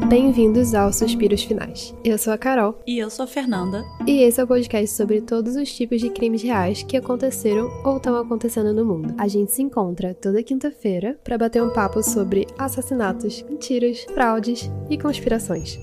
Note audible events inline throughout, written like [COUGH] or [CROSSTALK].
Bem-vindos aos Suspiros Finais. Eu sou a Carol. E eu sou a Fernanda. E esse é o podcast sobre todos os tipos de crimes reais que aconteceram ou estão acontecendo no mundo. A gente se encontra toda quinta-feira para bater um papo sobre assassinatos, mentiras, fraudes e conspirações.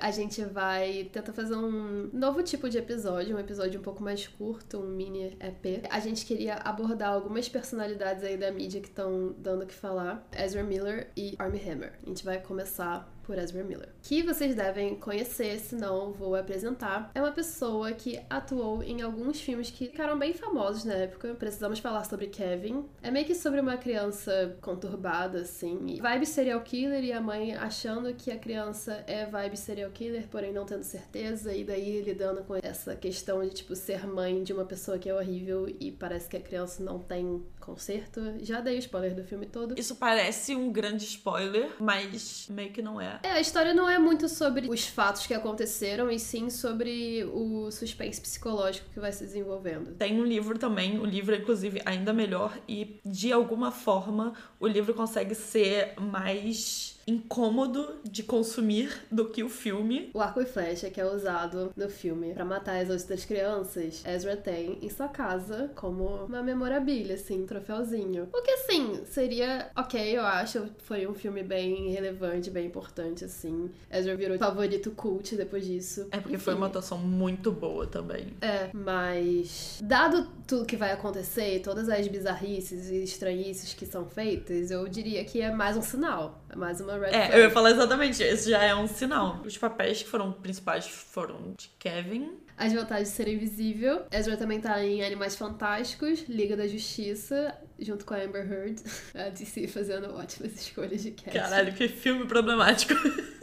A gente vai tentar fazer um novo tipo de episódio, um episódio um pouco mais curto, um mini EP. A gente queria abordar algumas personalidades aí da mídia que estão dando o que falar. Ezra Miller e Armie Hammer. A gente vai começar por Ezra Miller, que vocês devem conhecer, se não vou apresentar. É uma pessoa que atuou em alguns filmes que ficaram bem famosos na época. Precisamos falar sobre Kevin. É meio que sobre uma criança conturbada, assim. Vibe serial killer e a mãe achando que a criança é vibe serial killer, porém não tendo certeza. E daí lidando com essa questão de, tipo, ser mãe de uma pessoa que é horrível e parece que a criança não tem conserto. Já dei o spoiler do filme todo. Isso parece um grande spoiler, mas meio que não é. É, a história não é muito sobre os fatos que aconteceram, e sim sobre o suspense psicológico que vai se desenvolvendo. Tem um livro também, o livro é inclusive ainda melhor, e de alguma forma o livro consegue ser mais incômodo de consumir do que o filme. O arco e flecha que é usado no filme para matar as outras crianças, Ezra tem em sua casa como uma memorabilia, assim, um troféuzinho. O que, assim, seria ok, eu acho. Foi um filme bem relevante, bem importante, assim. Ezra virou favorito cult depois disso. É porque Enfim. foi uma atuação muito boa também. É, mas dado tudo que vai acontecer, todas as bizarrices e estranhices que são feitas, eu diria que é mais um sinal. É mais uma red É, flag. eu ia falar exatamente, esse já é um sinal. Os papéis que foram principais foram de Kevin. As vantagens de ser invisível. Ezra também tá em Animais Fantásticos, Liga da Justiça, junto com a Amber Heard. [LAUGHS] A DC fazendo ótimas escolhas de cast. Caralho, que filme problemático. [LAUGHS]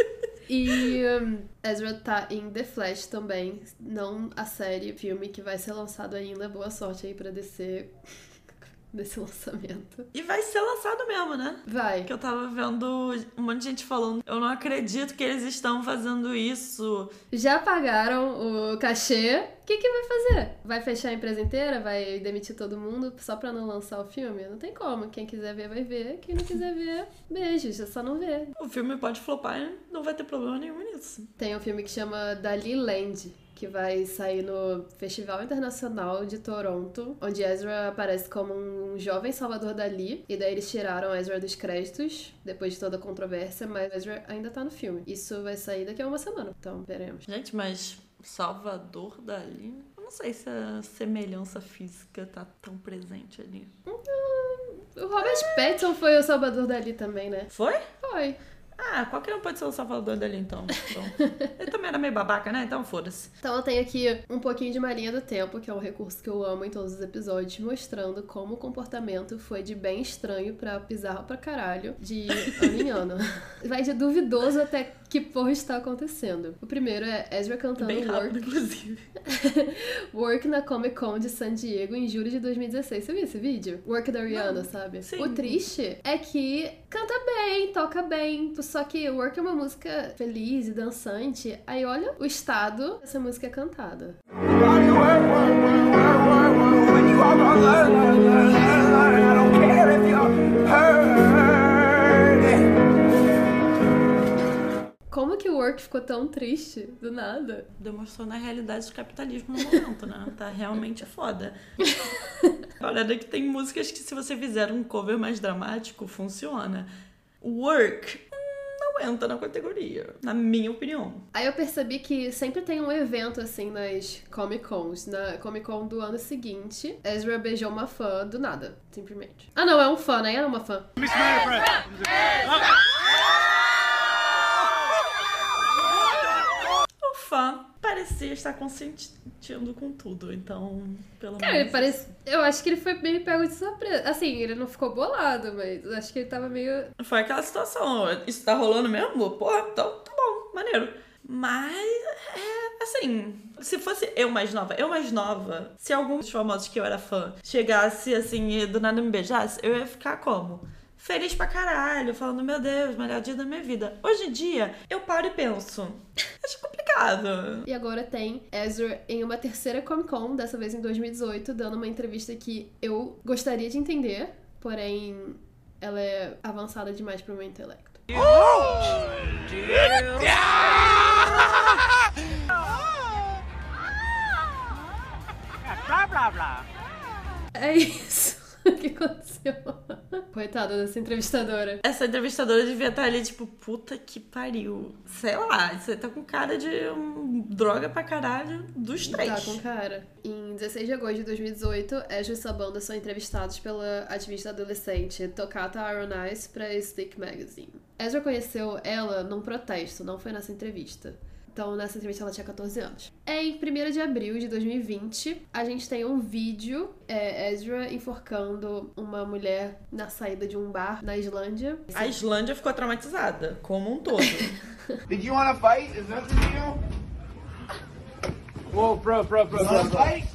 E um, Ezra tá em The Flash também, não a série, filme que vai ser lançado ainda. Boa sorte aí pra DC desse [LAUGHS] lançamento. E vai ser lançado mesmo, né? Vai. Que eu tava vendo um monte de gente falando, eu não acredito que eles estão fazendo isso. Já pagaram o cachê. O que, que vai fazer? Vai fechar a empresa inteira? Vai demitir todo mundo só pra não lançar o filme? Não tem como. Quem quiser ver, vai ver. Quem não quiser ver, beijos. É só não ver. O filme pode flopar e não vai ter problema nenhum nisso. Tem um filme que chama Dali Land que vai sair no Festival Internacional de Toronto, onde Ezra aparece como um jovem Salvador Dali. E daí eles tiraram Ezra dos créditos, depois de toda a controvérsia, mas Ezra ainda tá no filme. Isso vai sair daqui a uma semana, então veremos. Gente, mas Salvador Dali. Eu não sei se a semelhança física tá tão presente ali. O Robert Pattinson foi o Salvador Dali também, né? Foi? Foi. Ah, qualquer um pode ser o salvador dali então. então. [LAUGHS] Ele também era meio babaca, né? Então foda-se. Então eu tenho aqui um pouquinho de Marinha do Tempo, que é um recurso que eu amo em todos os episódios, mostrando como o comportamento foi de bem estranho pra bizarro pra caralho, de ano em ano. Vai de duvidoso até que porra está acontecendo. O primeiro é Ezra cantando Bem rápido, Work. inclusive. [LAUGHS] Work na Comic Con de San Diego em julho de 2016. Você viu esse vídeo? Work da Rihanna, sabe? sim. O triste é que canta bem, toca bem. Só que Work é uma música feliz e dançante. Aí olha o estado dessa música é cantada. Como que o Work ficou tão triste do nada? Demonstrou na realidade do capitalismo no momento, né? Tá realmente foda. [LAUGHS] Olha, que tem músicas que se você fizer um cover mais dramático, funciona. Work entra na categoria, na minha opinião. Aí eu percebi que sempre tem um evento assim nas Comic Cons. Na Comic Con do ano seguinte, Ezra beijou uma fã do nada, simplesmente. Ah, não, é um fã, né? Era uma fã. O fã parecia estar consentindo com tudo, então, pelo Cara, menos. parece. Eu acho que ele foi meio pego de surpresa. Assim, ele não ficou bolado, mas eu acho que ele tava meio. Foi aquela situação, isso tá rolando mesmo? Porra, então tá bom, maneiro. Mas, é, assim, se fosse eu mais nova, eu mais nova, se algum dos famosos que eu era fã chegasse assim e do nada me beijasse, eu ia ficar como? Feliz pra caralho, falando, meu Deus, melhor dia da minha vida. Hoje em dia, eu paro e penso. [LAUGHS] Acho complicado. E agora tem Ezra em uma terceira Comic Con, dessa vez em 2018, dando uma entrevista que eu gostaria de entender, porém ela é avançada demais pro meu intelecto. Blá. É isso. [LAUGHS] O que aconteceu? Coitada dessa entrevistadora. Essa entrevistadora devia estar ali, tipo, puta que pariu. Sei lá, você tá com cara de um, droga pra caralho dos três. Tá com cara. Em 16 de agosto de 2018, Ezra e sua banda são entrevistados pela ativista adolescente Tocata Iron Eyes pra Stick Magazine. Ezra conheceu ela num protesto, não foi nessa entrevista. Então, nessa entrevista, ela tinha 14 anos. Em 1 de abril de 2020, a gente tem um vídeo, é, Ezra enforcando uma mulher na saída de um bar na Islândia. A Islândia ficou traumatizada, como um todo. [LAUGHS] Did you wanna fight? Is that the deal? Bro, bro, bro.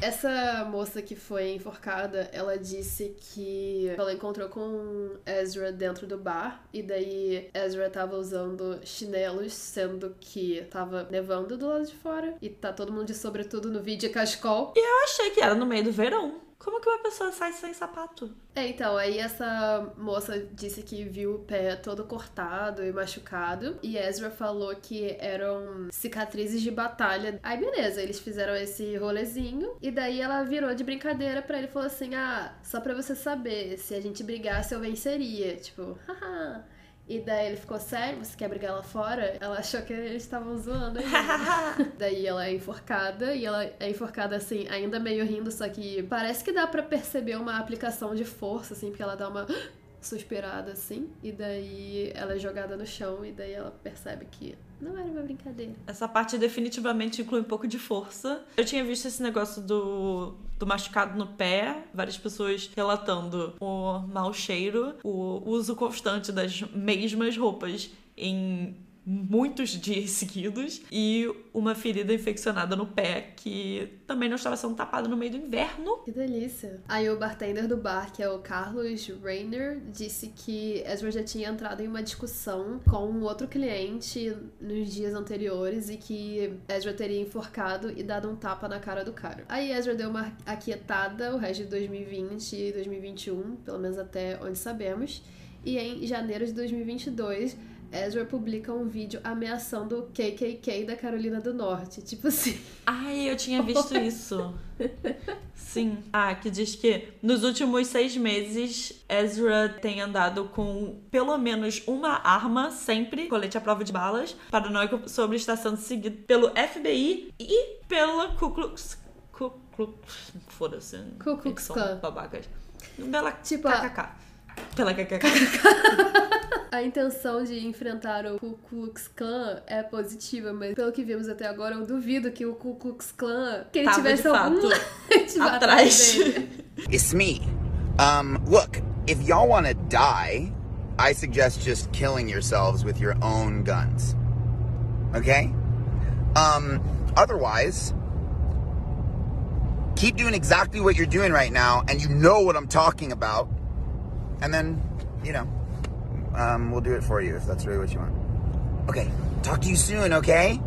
Essa moça que foi enforcada, ela disse que ela encontrou com Ezra dentro do bar e daí Ezra tava usando chinelos, sendo que tava nevando do lado de fora e tá todo mundo de sobretudo no vídeo e cachecol. Eu achei que era no meio do verão. Como que uma pessoa sai sem sapato? É, então, aí essa moça disse que viu o pé todo cortado e machucado. E Ezra falou que eram cicatrizes de batalha. Aí, beleza, eles fizeram esse rolezinho. E daí ela virou de brincadeira pra ele e falou assim: Ah, só pra você saber, se a gente brigasse eu venceria. Tipo, [LAUGHS] haha. E daí ele ficou sério, você quer brigar lá fora? Ela achou que eles estavam zoando [LAUGHS] daí ela é enforcada e ela é enforcada assim, ainda meio rindo, só que parece que dá pra perceber uma aplicação de força, assim, porque ela dá uma suspirada assim, e daí ela é jogada no chão e daí ela percebe que não era uma brincadeira. Essa parte definitivamente inclui um pouco de força. Eu tinha visto esse negócio do, do machucado no pé, várias pessoas relatando o mau cheiro, o uso constante das mesmas roupas em muitos [LAUGHS] dias seguidos e uma ferida infeccionada no pé que também não estava sendo tapada no meio do inverno. Que delícia. Aí o bartender do bar, que é o Carlos Rainer, disse que Ezra já tinha entrado em uma discussão com um outro cliente nos dias anteriores e que Ezra teria enforcado e dado um tapa na cara do cara. Aí Ezra deu uma aquietada o resto de 2020 e 2021, pelo menos até onde sabemos. E em janeiro de 2022, Ezra publica um vídeo ameaçando o KKK da Carolina do Norte. Tipo assim. Ai, eu tinha visto [LAUGHS] isso. Sim. Ah, que diz que nos últimos seis meses Ezra tem andado com pelo menos uma arma, sempre, colete à prova de balas, paranoico sobre estar sendo seguido pelo FBI e pela Ku Klux. Ku Klux. Foda-se. Ku Klux Klan. babacas. Pela Tipo, KKK. Pela KKK. [LAUGHS] [LAUGHS] A intenção de enfrentar o Ku Klux Klan é positiva, mas pelo que vimos até agora, eu duvido que o Ku Klux Klan que ele Tava, tivesse de algum fato, [LAUGHS] atrás. It's me. Um, look, if y'all want to die, I suggest just killing yourselves with your own guns. Okay? Um, otherwise, keep doing exactly what you're doing right now, and you know what I'm talking about. And then, you know, um, we'll do it for you if that's really what you want. Okay, talk to you soon, okay?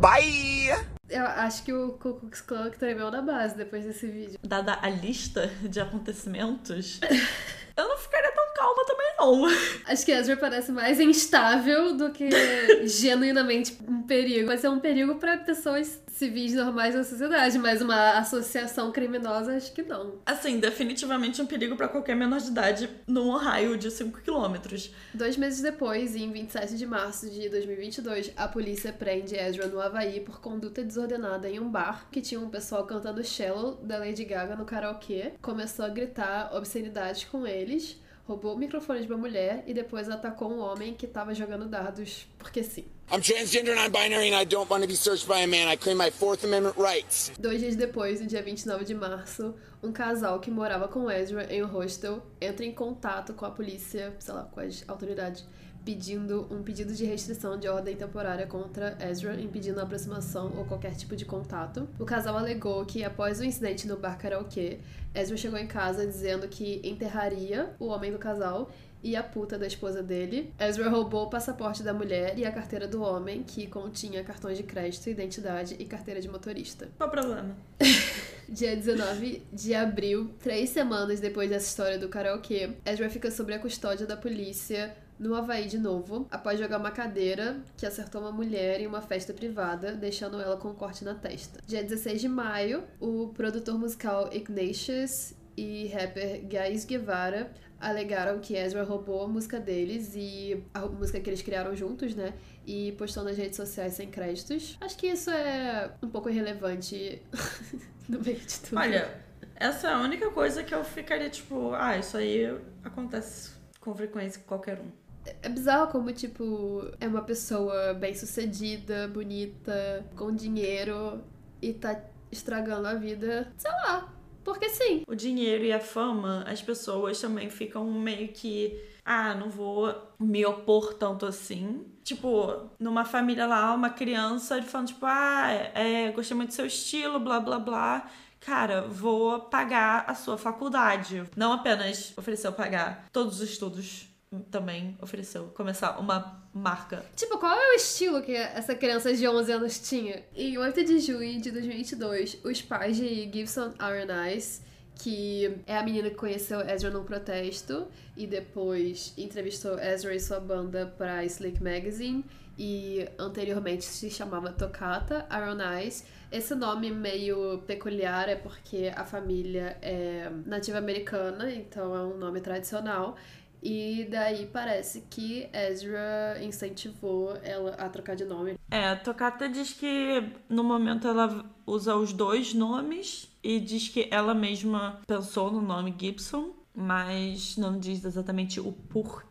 Bye! Eu acho que o Ku Klux Klan tremeu na base depois desse vídeo. Dada a lista de acontecimentos, [LAUGHS] eu não ficaria tão calma também, não. [LAUGHS] Acho que Ezra parece mais instável do que [LAUGHS] genuinamente um perigo. Vai ser um perigo pra pessoas civis normais da sociedade, mas uma associação criminosa acho que não. Assim, definitivamente um perigo pra qualquer menor de idade num raio de 5 quilômetros. Dois meses depois, em 27 de março de 2022, a polícia prende Ezra no Havaí por conduta desordenada em um bar que tinha um pessoal cantando Shallow da Lady Gaga no karaokê. Começou a gritar obscenidades com eles, roubou o microfone de uma mulher e depois atacou um homem que tava jogando dados, porque sim. I'm transgender, non-binary, and I don't want to be searched by a man. I claim my Fourth Amendment rights. Dois dias depois, no dia 29 de março, um casal que morava com Ezra em um hostel entra em contato com a polícia, sei lá, com as autoridades, pedindo um pedido de restrição de ordem temporária contra Ezra, impedindo a aproximação ou qualquer tipo de contato. O casal alegou que, após o incidente no bar karaokê, Ezra chegou em casa dizendo que enterraria o homem do casal e a puta da esposa dele. Ezra roubou o passaporte da mulher e a carteira do homem, que continha cartões de crédito, identidade e carteira de motorista. Qual o problema? [LAUGHS] Dia 19 de abril, três semanas depois dessa história do karaokê, Ezra fica sob a custódia da polícia no Havaí de novo, após jogar uma cadeira que acertou uma mulher em uma festa privada, deixando ela com um corte na testa. Dia 16 de maio, o produtor musical Ignatius e rapper Gais Guevara alegaram que Ezra roubou a música deles e a música que eles criaram juntos, né? E postou nas redes sociais sem créditos. Acho que isso é um pouco irrelevante [LAUGHS] no meio de tudo. Olha, essa é a única coisa que eu ficaria tipo, ah, isso aí acontece com frequência com qualquer um. É bizarro como, tipo, é uma pessoa bem sucedida, bonita, com dinheiro e tá estragando a vida, sei lá, porque sim. O dinheiro e a fama, as pessoas também ficam meio que. Ah, não vou me opor tanto assim. Tipo, numa família lá, uma criança falando, tipo, ah, é, gostei muito do seu estilo, blá blá blá. Cara, vou pagar a sua faculdade. Não apenas ofereceu pagar todos os estudos também ofereceu começar uma marca. Tipo, qual é o estilo que essa criança de 11 anos tinha? Em 8 de junho de 2022, os pais de Gibson Aronais, que é a menina que conheceu Ezra num protesto e depois entrevistou Ezra e sua banda para Slick Magazine e anteriormente se chamava Tocata Aronais. Esse nome meio peculiar é porque a família é nativa americana, então é um nome tradicional. E daí parece que Ezra incentivou ela a trocar de nome. É, a Tocata diz que no momento ela usa os dois nomes e diz que ela mesma pensou no nome Gibson, mas não diz exatamente o porquê.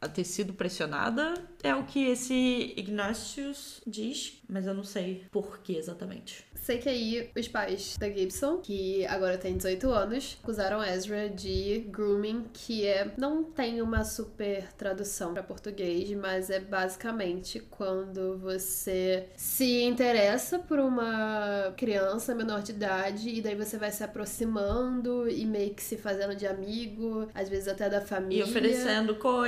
A ter sido pressionada é o que esse Ignatius diz, mas eu não sei porquê exatamente. Sei que aí os pais da Gibson, que agora tem 18 anos, acusaram Ezra de grooming, que é não tem uma super tradução para português, mas é basicamente quando você se interessa por uma criança menor de idade e daí você vai se aproximando e meio que se fazendo de amigo, às vezes até da família. E oferecendo coisas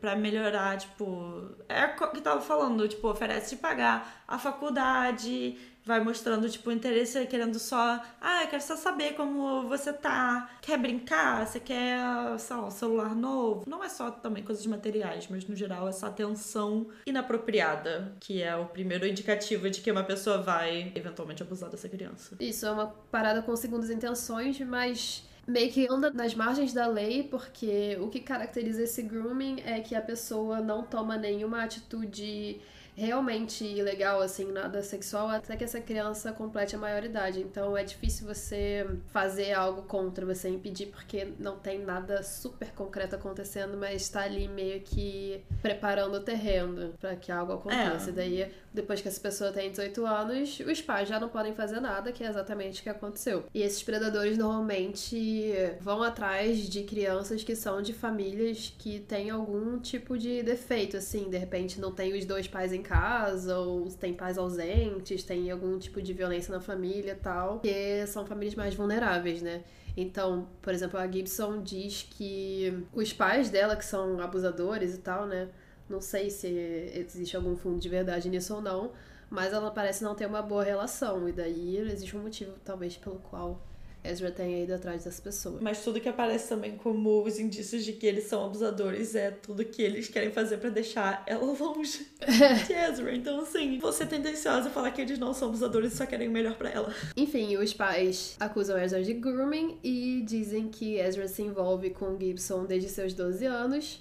para melhorar, tipo, é o que tava falando, tipo, oferece de pagar a faculdade, vai mostrando, tipo, interesse querendo só. Ah, eu quero só saber como você tá. Quer brincar? Você quer, sei lá, um celular novo? Não é só também coisas materiais, mas no geral essa atenção inapropriada, que é o primeiro indicativo de que uma pessoa vai eventualmente abusar dessa criança. Isso é uma parada com segundas intenções, mas meio que anda nas margens da lei, porque o que caracteriza esse grooming é que a pessoa não toma nenhuma atitude realmente ilegal, assim, nada sexual, até que essa criança complete a maioridade. Então é difícil você fazer algo contra, você impedir, porque não tem nada super concreto acontecendo, mas está ali meio que preparando o terreno para que algo aconteça. É. Daí, depois que essa pessoa tem 18 anos, os pais já não podem fazer nada, que é exatamente o que aconteceu. E esses predadores normalmente vão atrás de crianças que são de famílias que têm algum tipo de defeito, assim, de repente não tem os dois pais em casa, ou tem pais ausentes, tem algum tipo de violência na família tal, que são famílias mais vulneráveis, né? Então, por exemplo, a Gibson diz que os pais dela, que são abusadores e tal, né? Não sei se existe algum fundo de verdade nisso ou não, mas ela parece não ter uma boa relação, e daí existe um motivo, talvez, pelo qual Ezra tenha ido atrás das pessoas. Mas tudo que aparece também como os indícios de que eles são abusadores é tudo que eles querem fazer para deixar ela longe [LAUGHS] de Ezra. Então, assim, você é tendenciosa a falar que eles não são abusadores e só querem o melhor para ela. Enfim, os pais acusam Ezra de grooming e dizem que Ezra se envolve com Gibson desde seus 12 anos.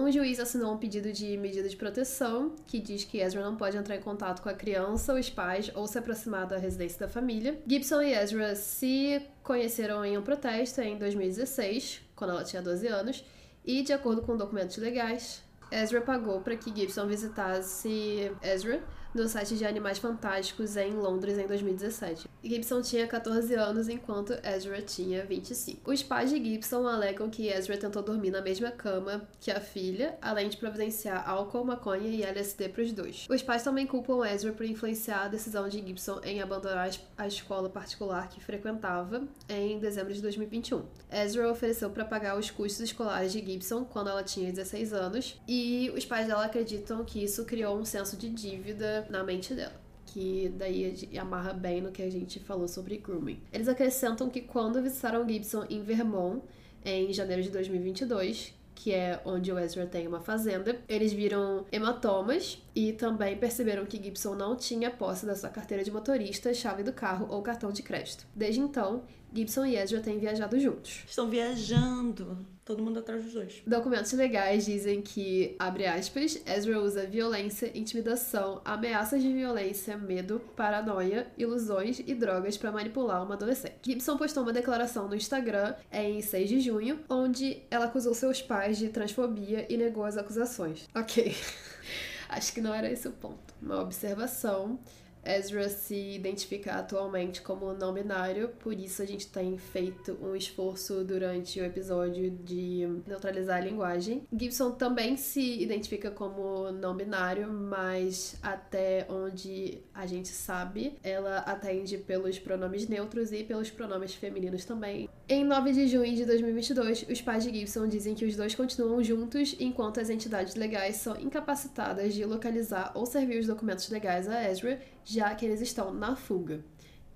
Um juiz assinou um pedido de medida de proteção que diz que Ezra não pode entrar em contato com a criança, os pais ou se aproximar da residência da família. Gibson e Ezra se conheceram em um protesto em 2016, quando ela tinha 12 anos, e de acordo com documentos legais, Ezra pagou para que Gibson visitasse Ezra no site de Animais Fantásticos em Londres em 2017. Gibson tinha 14 anos enquanto Ezra tinha 25. Os pais de Gibson alegam que Ezra tentou dormir na mesma cama que a filha, além de providenciar álcool, maconha e LSD para os dois. Os pais também culpam Ezra por influenciar a decisão de Gibson em abandonar a escola particular que frequentava em dezembro de 2021. Ezra ofereceu para pagar os custos escolares de Gibson quando ela tinha 16 anos, e os pais dela acreditam que isso criou um senso de dívida na mente dela que daí amarra bem no que a gente falou sobre grooming. Eles acrescentam que quando visitaram Gibson em Vermont, em janeiro de 2022, que é onde o Ezra tem uma fazenda, eles viram hematomas e também perceberam que Gibson não tinha posse da sua carteira de motorista, chave do carro ou cartão de crédito. Desde então, Gibson e Ezra têm viajado juntos. Estão viajando. Todo mundo atrás dos dois. Documentos legais dizem que, abre aspas, Ezra usa violência, intimidação, ameaças de violência, medo, paranoia, ilusões e drogas para manipular uma adolescente. Gibson postou uma declaração no Instagram em 6 de junho, onde ela acusou seus pais de transfobia e negou as acusações. Ok. [LAUGHS] Acho que não era esse o ponto. Uma observação Ezra se identifica atualmente como não binário, por isso a gente tem feito um esforço durante o episódio de neutralizar a linguagem. Gibson também se identifica como não binário, mas até onde a gente sabe, ela atende pelos pronomes neutros e pelos pronomes femininos também. Em 9 de junho de 2022, os pais de Gibson dizem que os dois continuam juntos enquanto as entidades legais são incapacitadas de localizar ou servir os documentos legais a Ezra já que eles estão na fuga.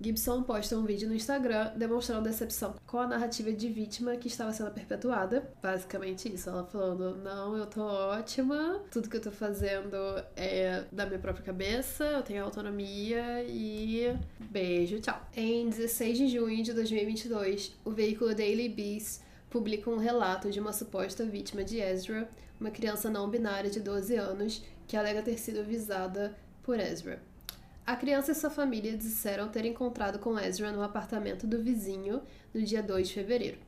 Gibson posta um vídeo no Instagram demonstrando decepção com a narrativa de vítima que estava sendo perpetuada. Basicamente isso, ela falando: Não, eu tô ótima, tudo que eu tô fazendo é da minha própria cabeça, eu tenho autonomia e beijo, tchau. Em 16 de junho de 2022, o veículo Daily Beast publica um relato de uma suposta vítima de Ezra, uma criança não binária de 12 anos que alega ter sido visada por Ezra. A criança e sua família disseram ter encontrado com Ezra no apartamento do vizinho no dia 2 de fevereiro.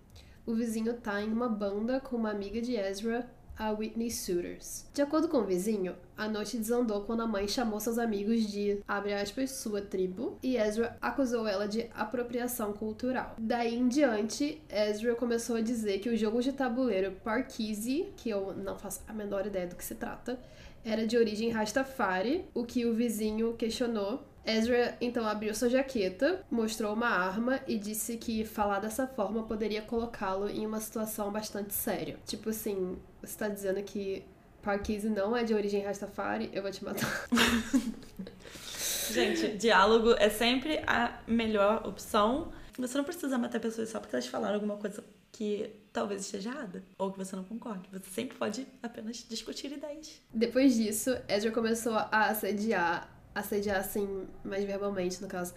O vizinho tá em uma banda com uma amiga de Ezra, a Whitney Suiters. De acordo com o vizinho, a noite desandou quando a mãe chamou seus amigos de, abre aspas, sua tribo, e Ezra acusou ela de apropriação cultural. Daí em diante, Ezra começou a dizer que o jogo de tabuleiro Parkeezy, que eu não faço a menor ideia do que se trata, era de origem Rastafari, o que o vizinho questionou. Ezra então abriu sua jaqueta, mostrou uma arma e disse que falar dessa forma poderia colocá-lo em uma situação bastante séria. Tipo assim, você tá dizendo que Parkese não é de origem Rastafari, eu vou te matar. [LAUGHS] Gente, diálogo é sempre a melhor opção. Você não precisa matar pessoas só porque elas falaram alguma coisa que talvez esteja errada ou que você não concorde. Você sempre pode apenas discutir ideias. Depois disso, Ezra começou a assediar, assediar assim, mais verbalmente, no caso,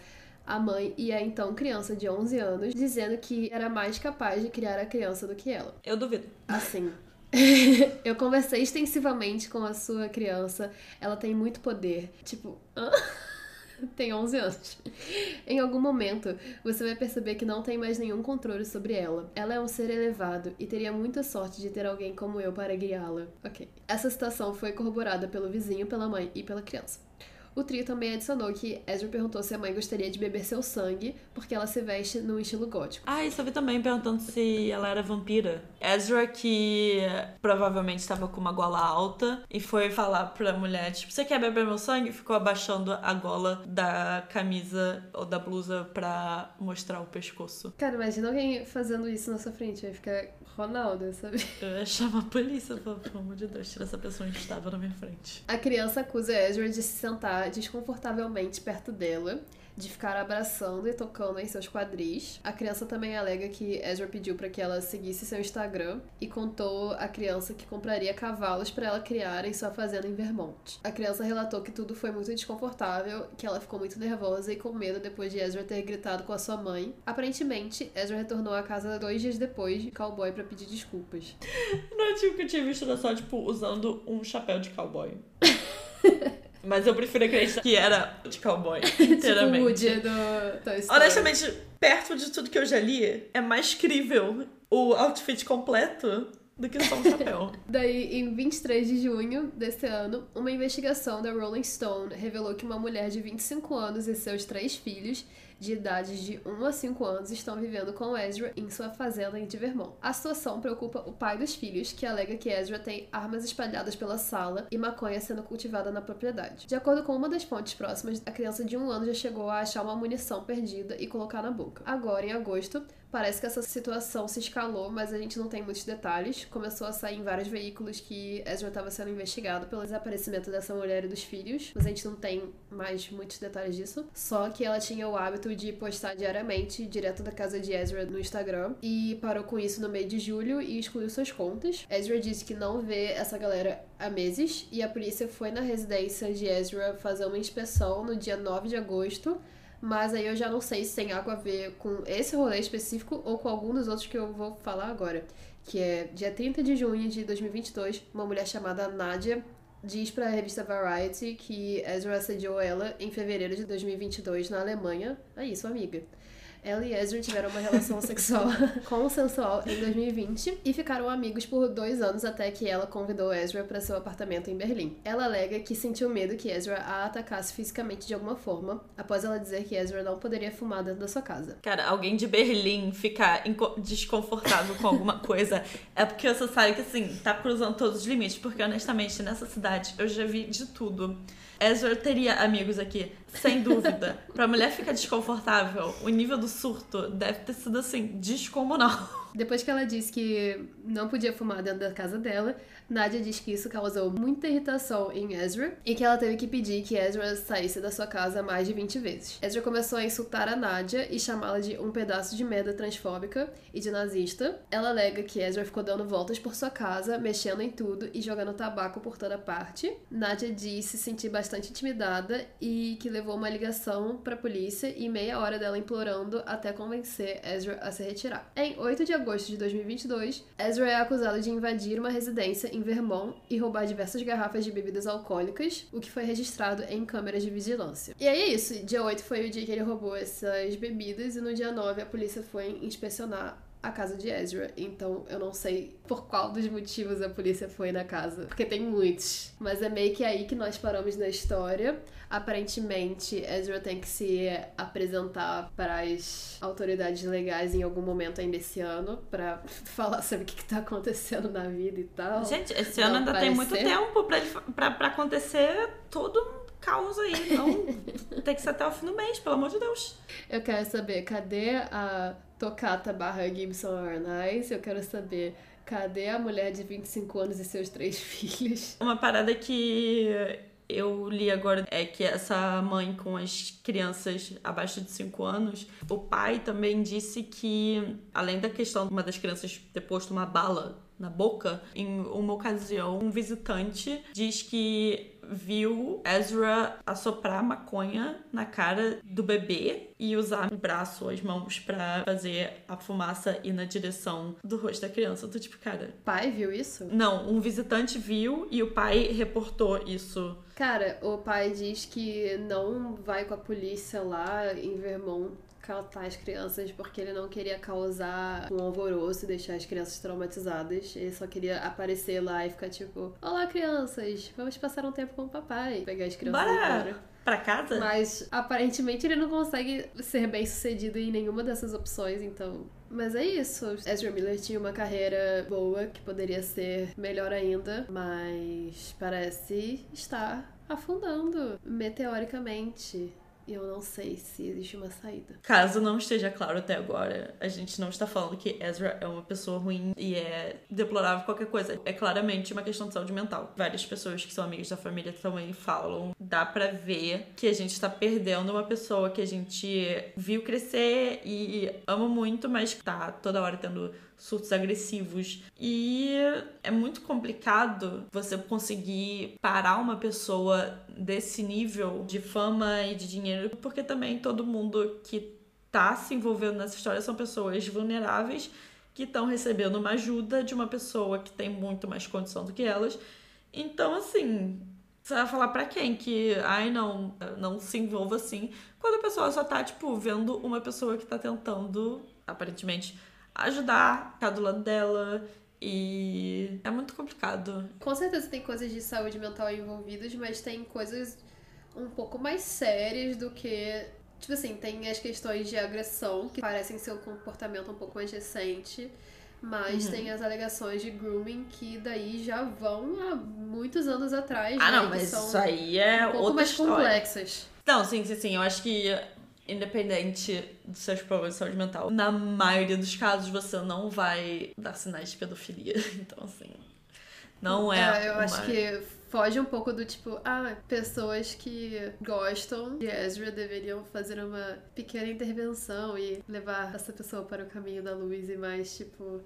a mãe e a então criança de 11 anos, dizendo que era mais capaz de criar a criança do que ela. Eu duvido. Assim, [LAUGHS] eu conversei extensivamente com a sua criança, ela tem muito poder. Tipo, hã? [LAUGHS] tem 11 anos. Em algum momento, você vai perceber que não tem mais nenhum controle sobre ela. Ela é um ser elevado e teria muita sorte de ter alguém como eu para guiá-la. Ok. Essa situação foi corroborada pelo vizinho, pela mãe e pela criança. O trio também adicionou que Ezra perguntou se a mãe gostaria de beber seu sangue, porque ela se veste no estilo gótico. Ah, isso eu vi também perguntando se ela era vampira. Ezra, que provavelmente estava com uma gola alta, e foi falar pra mulher, tipo, você quer beber meu sangue? Ficou abaixando a gola da camisa ou da blusa pra mostrar o pescoço. Cara, imagina alguém fazendo isso na sua frente, vai ficar Ronaldo, sabe? [LAUGHS] Eu ia chamar a polícia, pelo amor de Deus, tira essa pessoa estava na minha frente. A criança acusa Ezra de se sentar desconfortavelmente perto dela de ficar abraçando e tocando em seus quadris. A criança também alega que Ezra pediu para que ela seguisse seu Instagram e contou à criança que compraria cavalos para ela criar em sua fazenda em Vermont. A criança relatou que tudo foi muito desconfortável, que ela ficou muito nervosa e com medo depois de Ezra ter gritado com a sua mãe. Aparentemente, Ezra retornou à casa dois dias depois de cowboy para pedir desculpas. Não é tipo que eu tinha visto ela só, tipo, usando um chapéu de cowboy. [LAUGHS] Mas eu prefiro acreditar que era de cowboy, inteiramente. [LAUGHS] tipo o do Toy Story. Honestamente, perto de tudo que eu já li, é mais crível o outfit completo do que só um chapéu. [LAUGHS] Daí, em 23 de junho desse ano, uma investigação da Rolling Stone revelou que uma mulher de 25 anos e seus três filhos de idades de 1 a 5 anos estão vivendo com Ezra em sua fazenda em Vermont. A situação preocupa o pai dos filhos, que alega que Ezra tem armas espalhadas pela sala e maconha sendo cultivada na propriedade. De acordo com uma das fontes próximas, a criança de um ano já chegou a achar uma munição perdida e colocar na boca. Agora, em agosto, Parece que essa situação se escalou, mas a gente não tem muitos detalhes. Começou a sair em vários veículos que Ezra estava sendo investigado pelo desaparecimento dessa mulher e dos filhos, mas a gente não tem mais muitos detalhes disso. Só que ela tinha o hábito de postar diariamente direto da casa de Ezra no Instagram e parou com isso no meio de julho e excluiu suas contas. Ezra disse que não vê essa galera há meses e a polícia foi na residência de Ezra fazer uma inspeção no dia 9 de agosto mas aí eu já não sei se tem algo a ver com esse rolê específico ou com algum dos outros que eu vou falar agora. Que é dia 30 de junho de 2022, uma mulher chamada Nadia diz para a revista Variety que Ezra assediou ela em fevereiro de 2022 na Alemanha. É isso, amiga. Ela e Ezra tiveram uma relação sexual [LAUGHS] consensual em 2020 e ficaram amigos por dois anos até que ela convidou Ezra para seu apartamento em Berlim. Ela alega que sentiu medo que Ezra a atacasse fisicamente de alguma forma, após ela dizer que Ezra não poderia fumar dentro da sua casa. Cara, alguém de Berlim ficar desconfortável com alguma [LAUGHS] coisa é porque você sabe que, assim, tá cruzando todos os limites, porque honestamente, nessa cidade eu já vi de tudo. Ezra teria amigos aqui, sem [LAUGHS] dúvida. pra mulher ficar desconfortável, o nível do surto deve ter sido assim, descomunal. Depois que ela disse que não podia fumar dentro da casa dela, Nadia diz que isso causou muita irritação em Ezra e que ela teve que pedir que Ezra saísse da sua casa mais de 20 vezes. Ezra começou a insultar a Nadia e chamá-la de um pedaço de merda transfóbica e de nazista. Ela alega que Ezra ficou dando voltas por sua casa, mexendo em tudo e jogando tabaco por toda parte. Nadia disse se sentir bastante intimidada e que levou uma ligação para a polícia e meia hora dela implorando até convencer Ezra a se retirar. Em 8 de agosto de 2022, Ezra é acusado de invadir uma residência em Vermont e roubar diversas garrafas de bebidas alcoólicas, o que foi registrado em câmeras de vigilância. E aí é isso, dia 8 foi o dia que ele roubou essas bebidas e no dia 9 a polícia foi inspecionar a casa de Ezra. Então eu não sei por qual dos motivos a polícia foi na casa, porque tem muitos. Mas é meio que aí que nós paramos na história. Aparentemente, Ezra tem que se apresentar para as autoridades legais em algum momento ainda esse ano para [LAUGHS] falar sobre o que, está acontecendo na vida e tal. Gente, esse ano ainda tem muito tempo para acontecer todo caos aí. Então, [LAUGHS] tem que ser até o fim do mês, pelo amor de Deus. Eu quero saber, cadê a Tocata barra Gibson Arnais? Eu quero saber Cadê a mulher de 25 anos e seus três [LAUGHS] filhos? Uma parada que eu li agora é que essa mãe com as crianças abaixo de 5 anos, o pai também disse que, além da questão de uma das crianças ter posto uma bala na boca, em uma ocasião, um visitante diz que viu Ezra assoprar maconha na cara do bebê e usar o braço, as mãos para fazer a fumaça ir na direção do rosto da criança. Eu tô tipo, cara. Pai viu isso? Não, um visitante viu e o pai reportou isso. Cara, o pai diz que não vai com a polícia lá em Vermont catar as crianças porque ele não queria causar um alvoroço e deixar as crianças traumatizadas. Ele só queria aparecer lá e ficar tipo: Olá, crianças, vamos passar um tempo com o papai. Pegar as crianças Bora! embora. Pra casa? Mas aparentemente ele não consegue ser bem sucedido em nenhuma dessas opções, então mas é isso. Ezra Miller tinha uma carreira boa que poderia ser melhor ainda, mas parece estar afundando meteoricamente eu não sei se existe uma saída. Caso não esteja claro até agora, a gente não está falando que Ezra é uma pessoa ruim e é deplorável qualquer coisa. É claramente uma questão de saúde mental. Várias pessoas que são amigas da família também falam. Dá para ver que a gente está perdendo uma pessoa que a gente viu crescer e ama muito, mas tá toda hora tendo surtos agressivos. E é muito complicado você conseguir parar uma pessoa desse nível de fama e de dinheiro, porque também todo mundo que tá se envolvendo nessa história são pessoas vulneráveis que estão recebendo uma ajuda de uma pessoa que tem muito mais condição do que elas. Então, assim, você vai falar para quem que, ai, não, não se envolva assim, quando a pessoa só tá, tipo, vendo uma pessoa que tá tentando, aparentemente, ajudar, ficar do lado dela E é muito complicado. Com certeza tem coisas de saúde mental envolvidas, mas tem coisas um pouco mais sérias do que. Tipo assim, tem as questões de agressão, que parecem ser um comportamento um pouco mais recente. Mas Uhum. tem as alegações de grooming que daí já vão há muitos anos atrás. Ah, né, não, mas são isso aí é um pouco mais história. complexas. Não, sim, sim, sim. Eu acho que, independente dos seus problemas de saúde mental, na maioria dos casos você não vai dar sinais de pedofilia. [LAUGHS] Então, assim. Não é. eu uma... acho que foge um pouco do tipo, ah, pessoas que gostam de Ezra deveriam fazer uma pequena intervenção e levar essa pessoa para o caminho da luz e mais, tipo,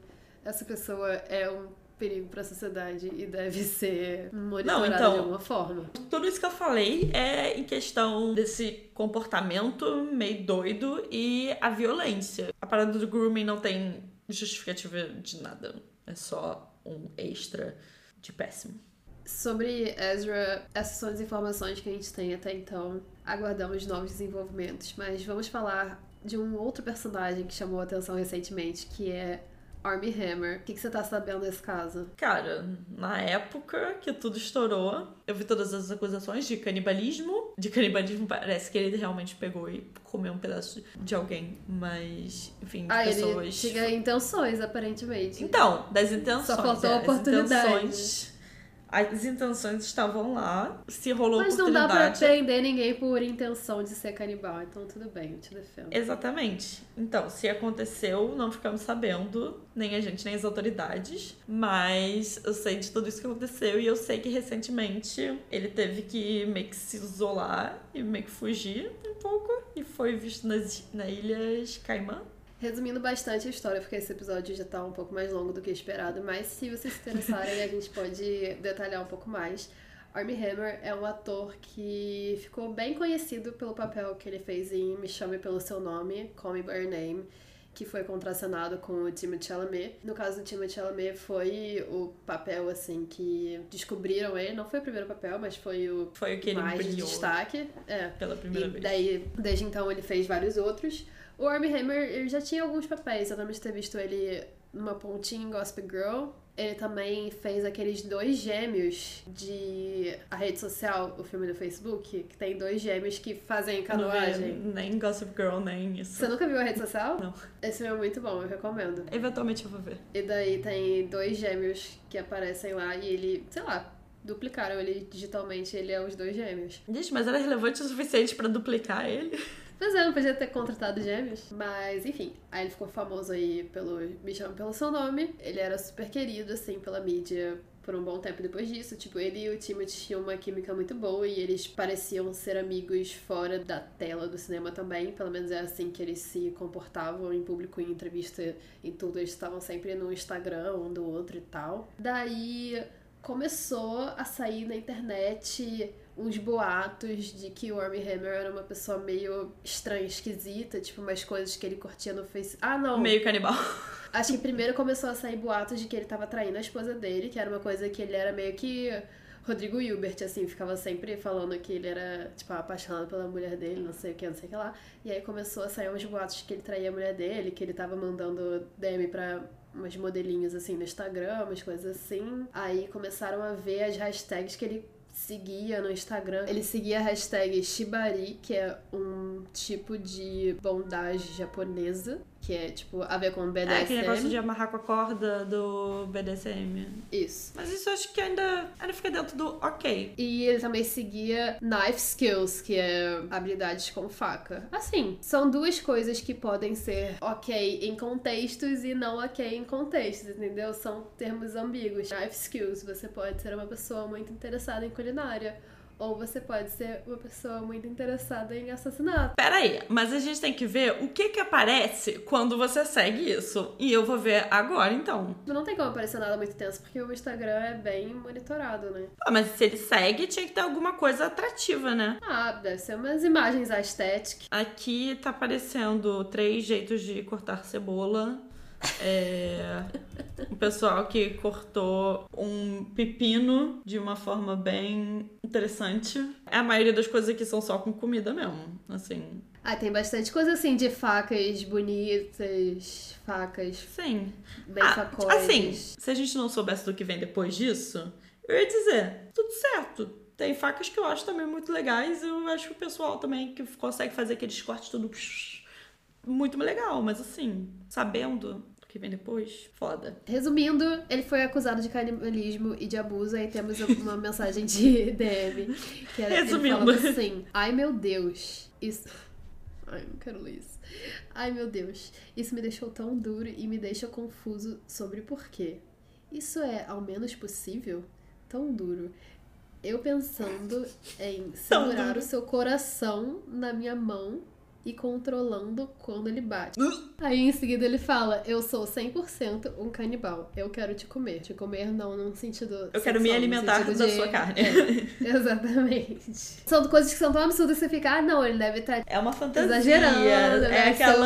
essa pessoa é um perigo para a sociedade e deve ser monitorada então- de alguma forma. Tudo isso que eu falei é em questão desse comportamento meio doido e a violência. A parada do grooming não tem justificativa de nada. É só um extra de péssimo. Sobre Ezra, essas são as informações que a gente tem até então. Aguardamos novos desenvolvimentos, mas vamos falar de um outro personagem que chamou a atenção recentemente, que é Armie Hammer. O que, que você tá sabendo desse caso? Cara, na época que tudo estourou, eu vi todas as acusações de canibalismo. De canibalismo parece que ele realmente pegou e comeu um pedaço de alguém, mas, enfim, de Ah, ele pessoas. tinha intenções, aparentemente. Então, das intenções. Só faltou é, a oportunidade. As intenções, as intenções estavam lá. Se rolou Mas não dá pra oportunidade. prender ninguém por intenção de ser canibal, então tudo bem, eu te defendo. Exatamente. Então, se aconteceu, não ficamos sabendo, nem a gente, nem as autoridades. Mas eu sei de tudo isso que aconteceu e eu sei que recentemente ele teve que meio que se isolar e meio que fugir um pouco. E foi visto nas, nas Ilhas Caimã. Resumindo bastante a história, porque esse episódio já tá um pouco mais longo do que esperado, mas se vocês se interessarem, a gente pode detalhar um pouco mais. Armie Hammer é um ator que ficou bem conhecido pelo papel que ele fez em Me Chame Pelo Seu Nome, Call Me By Your Name, que foi contracenado com o Timothée Chalamet. No caso do Timothée Chalamet, foi o papel, assim, que descobriram ele. Não foi o primeiro papel, mas foi o Foi o que ele mais de destaque. É. pela primeira E vez. daí, desde então, ele fez vários outros. O Armie Hammer, ele já tinha alguns papéis. Eu lembro de ter visto ele numa pontinha em Gossip Girl. Ele também fez aqueles dois gêmeos de A Rede Social, o filme do Facebook, que tem dois gêmeos que fazem Não canoagem. nem Gossip Girl, nem isso. Você nunca viu A Rede Social? Não. Esse filme é muito bom, eu recomendo. Eventualmente eu vou ver. E daí tem dois gêmeos que aparecem lá e ele, sei lá, duplicaram ele digitalmente, ele é os dois gêmeos. Gente, mas era relevante o suficiente pra duplicar ele? Pois é, não podia ter contratado gêmeos. Mas, enfim, aí ele ficou famoso aí pelo Me Chama Pelo Seu Nome. Ele era super querido, assim, pela mídia por um bom tempo depois disso. Tipo, ele e o Timothy tinham uma química muito boa e eles pareciam ser amigos fora da tela do cinema também. Pelo menos é assim que eles se comportavam em público, em entrevista, em tudo. Eles estavam sempre no Instagram um do outro e tal. Daí começou a sair na internet uns boatos de que o Armie Hammer era uma pessoa meio estranha, esquisita, tipo umas coisas que ele curtia no Face. Ah, não. Meio canibal. Acho que primeiro começou a sair boatos de que ele tava traindo a esposa dele, que era uma coisa que ele era meio que Rodrigo Hilbert, assim, ficava sempre falando que ele era, tipo, apaixonado pela mulher dele, não sei o que, não sei o que lá. E aí começou a sair uns boatos de que ele traía a mulher dele, que ele tava mandando DM pra umas modelinhos, assim, no Instagram, umas coisas assim. Aí começaram a ver as hashtags que ele seguia no Instagram. Ele seguia a hashtag Shibari, que é um tipo de bondage japonesa, que é, tipo, a ver com BDSM. É aquele negócio de amarrar com a corda do BDSM. Isso. Mas isso acho que ainda, ainda fica dentro do ok. E ele também seguia Knife Skills, que é habilidades com faca. Assim, são duas coisas que podem ser ok em contextos e não ok em contextos, entendeu? São termos ambíguos. Knife Skills, você pode ser uma pessoa muito interessada em culinária. Ou você pode ser uma pessoa muito interessada em assassinato. Pera aí, mas a gente tem que ver o que que aparece quando você segue isso. E eu vou ver agora, então. Não tem como aparecer nada muito tenso, porque o Instagram é bem monitorado, né? Ah, mas se ele segue, tinha que ter alguma coisa atrativa, né? Ah, deve ser umas imagens aesthetic. Aqui tá aparecendo três jeitos de cortar cebola. É... O pessoal que cortou um pepino de uma forma bem interessante. A maioria das coisas aqui são só com comida mesmo. Assim, Ah, tem bastante coisa assim de facas bonitas, facas Sim. bem Ah, facões. assim, se a gente não soubesse do que vem depois disso, eu ia dizer, tudo certo. Tem facas que eu acho também muito legais. Eu acho que o pessoal também que consegue fazer aqueles cortes tudo muito legal. Mas assim, sabendo do que vem depois, foda. Resumindo, ele foi acusado de canibalismo e de abuso. Aí temos uma [LAUGHS] mensagem de DM. Que era, Resumindo. Ele assim: Ai meu Deus, isso. Ai, não quero ler isso. Ai meu Deus, isso me deixou tão duro e me deixa confuso sobre porquê. Isso é ao menos possível? Tão duro. Eu pensando em segurar o seu coração na minha mão e controlando quando ele bate. Aí em seguida ele fala: Eu sou 100% um canibal. Eu quero te comer. Te comer não num sentido. Eu quero me sexual, alimentar da de- sua carne. É, [LAUGHS] exatamente. São coisas que são tão absurdas que você fica, ah, não, ele deve estar É uma fantasia. exagerando, é ser aquela.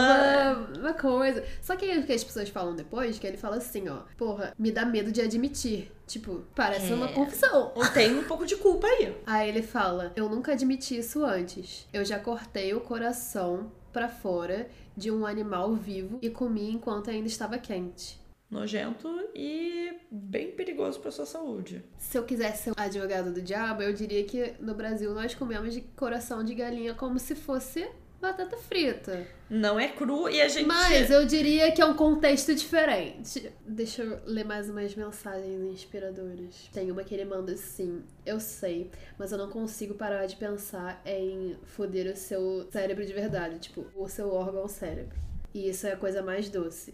uma, uma coisa. Só que aí o que as pessoas falam depois, que ele fala assim, ó, porra, me dá medo de admitir. Tipo, parece uma É. confissão. Tem um pouco de culpa aí. Aí ele fala: Eu nunca admiti isso antes. Eu já cortei o coração pra fora de um animal vivo e comi enquanto ainda estava quente. Nojento e bem perigoso pra sua saúde. Se eu quisesse ser um advogado do diabo, eu diria que no Brasil nós comemos de coração de galinha como se fosse batata frita. Não é cru e a gente. Mas eu diria que é um contexto diferente. Deixa eu ler mais umas mensagens inspiradoras. Tem uma que ele manda assim: Eu sei, mas eu não consigo parar de pensar em foder o seu cérebro de verdade, tipo, o seu órgão cérebro. E isso é a coisa mais doce.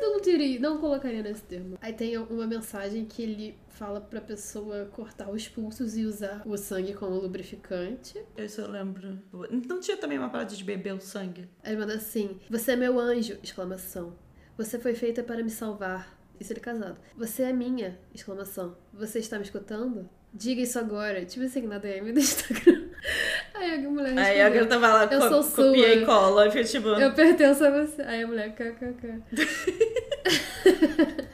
Ahn, não diria, não colocaria nesse termo. Aí tem uma mensagem que ele fala pra pessoa cortar os pulsos e usar o sangue como lubrificante. Eu lembro. Não tinha também uma parada de beber o sangue? Aí ele manda assim: Você é meu anjo! Exclamação. Você foi feita para me salvar. Isso ele é casado. Você é minha! Exclamação. Você está me escutando? Diga isso agora. Tipo assim, na DM do [LAUGHS] Instagram. Aí a mulher Aí a respondeu, garota vai lá, Eu co sou copia sua. e cola. E tipo. Eu pertenço a você. Aí a mulher, kkk. [LAUGHS]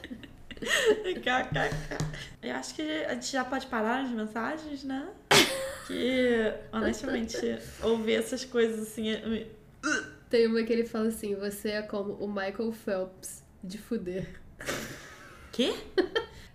KKK. Eu acho que a gente já pode parar as mensagens, né? Que, honestamente, ouvir essas coisas assim. é- Tem uma que ele fala assim: Você é como o Michael Phelps de fuder. Quê?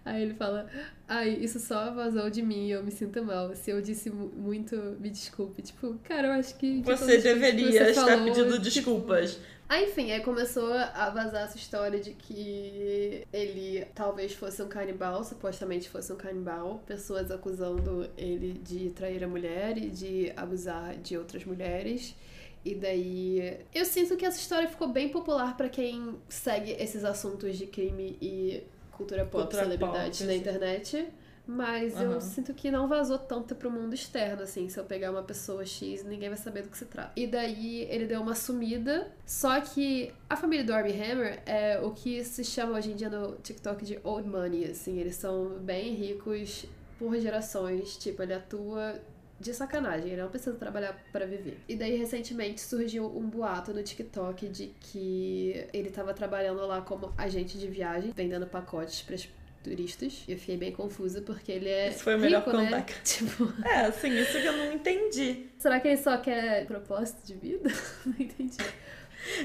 Aí ele fala: Ai, isso só vazou de mim e eu me sinto mal. Se eu disse mu- muito, me desculpe. Tipo, cara, eu acho que. de Você deveria você estar falou, pedindo tipo, desculpas. Ah, enfim, aí começou a vazar essa história de que ele talvez fosse um canibal, supostamente fosse um canibal, pessoas acusando ele de trair a mulher e de abusar de outras mulheres. E daí, eu sinto que essa história ficou bem popular pra quem segue esses assuntos de crime e cultura pop, Cultura celebridades pop, na internet. Mas eu Aham. sinto que não vazou tanto pro mundo externo, assim. Se eu pegar uma pessoa X, ninguém vai saber do que se trata. E daí ele deu uma sumida. Só que a família do Armie Hammer é o que se chama hoje em dia no TikTok de old money, assim. Eles são bem ricos por gerações. Tipo, ele atua de sacanagem, ele não precisa trabalhar pra viver. E daí, recentemente, surgiu um boato no TikTok de que ele tava trabalhando lá como agente de viagem, vendendo pacotes pras turistas. E eu fiquei bem confusa porque ele é. Esse foi o melhor rico, né? [LAUGHS] Tipo, É, assim, isso que eu não entendi. será que ele só quer propósito de vida? [LAUGHS] não entendi.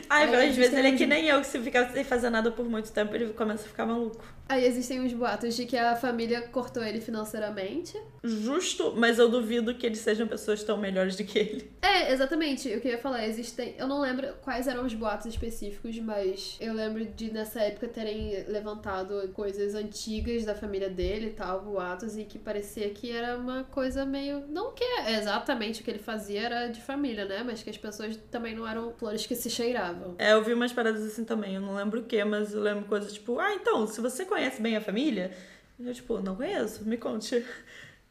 Ai, Aí às vezes ele é que nem eu, que se ficar sem fazer nada por muito tempo, ele começa a ficar maluco. Aí existem uns boatos de que a família cortou ele financeiramente. Justo, mas eu duvido que eles sejam pessoas tão melhores do que ele. É, exatamente. O que eu ia falar, existem. Eu não lembro quais eram os boatos específicos, mas eu lembro de nessa época terem levantado coisas antigas da família dele e tal, boatos, e que parecia que era uma coisa meio. Não que é exatamente o que ele fazia era de família, né? Mas que as pessoas também não eram flores que se cheiravam. É, eu vi umas paradas assim também, eu não lembro o que, mas eu lembro coisas tipo, ah, então, se você conhece bem a família, eu, tipo, não conheço, me conte.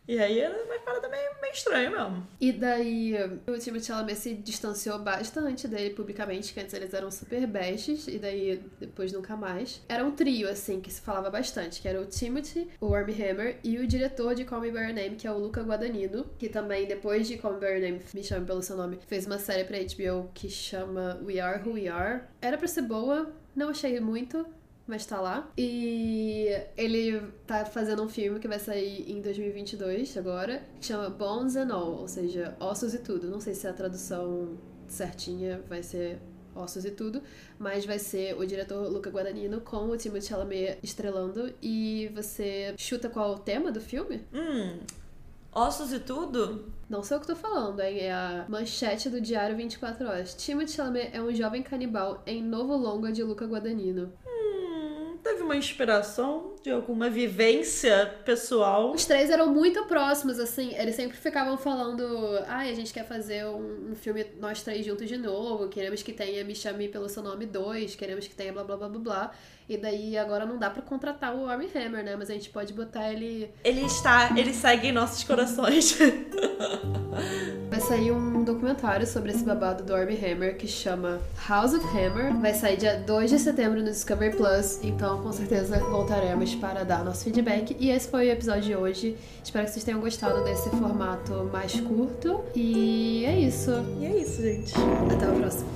E aí era uma parada meio, meio estranha mesmo. E daí, o Timothy Chalamet se distanciou bastante dele publicamente, que antes eles eram super bestes, e daí depois nunca mais. Era um trio, assim, que se falava bastante, que era o Timothy, o Armie Hammer e o diretor de Call Me By Your Name, que é o Luca Guadagnino, que também, depois de Call Me By Your Name, me chame pelo seu nome, fez uma série pra HBO que chama We Are Who We Are. Era pra ser boa, não achei muito, mas tá lá. E ele tá fazendo um filme que vai sair em 2022 agora, que chama Bones and All, ou seja, Ossos e Tudo. Não sei se a tradução certinha vai ser Ossos e Tudo, mas vai ser o diretor Luca Guadagnino com o Timothée Chalamet estrelando. E você chuta qual é o tema do filme? Hum, ossos e tudo? Não sei o que tô falando, hein? É a manchete do Diário 24 Horas. Timothée Chalamet é um jovem canibal em novo longa de Luca Guadagnino. Uma inspiração de alguma vivência pessoal. Os três eram muito próximos, assim. Eles sempre ficavam falando: ai, a gente quer fazer um, um filme nós três juntos de novo. Queremos que tenha Me Chame Pelo Seu Nome 2. Queremos que tenha blá blá blá blá blá. E daí agora não dá pra contratar o Armie Hammer, né? Mas a gente pode botar ele. Ele está, ele segue em nossos corações. [LAUGHS] Vai sair um documentário sobre esse babado do Armie Hammer que chama House of Hammer. Vai sair dia 2 de setembro no Discovery Plus. Então, com certeza, voltaremos para dar nosso feedback. E esse foi o episódio de hoje. Espero que vocês tenham gostado desse formato mais curto. E é isso. e é isso, gente. Até o próximo.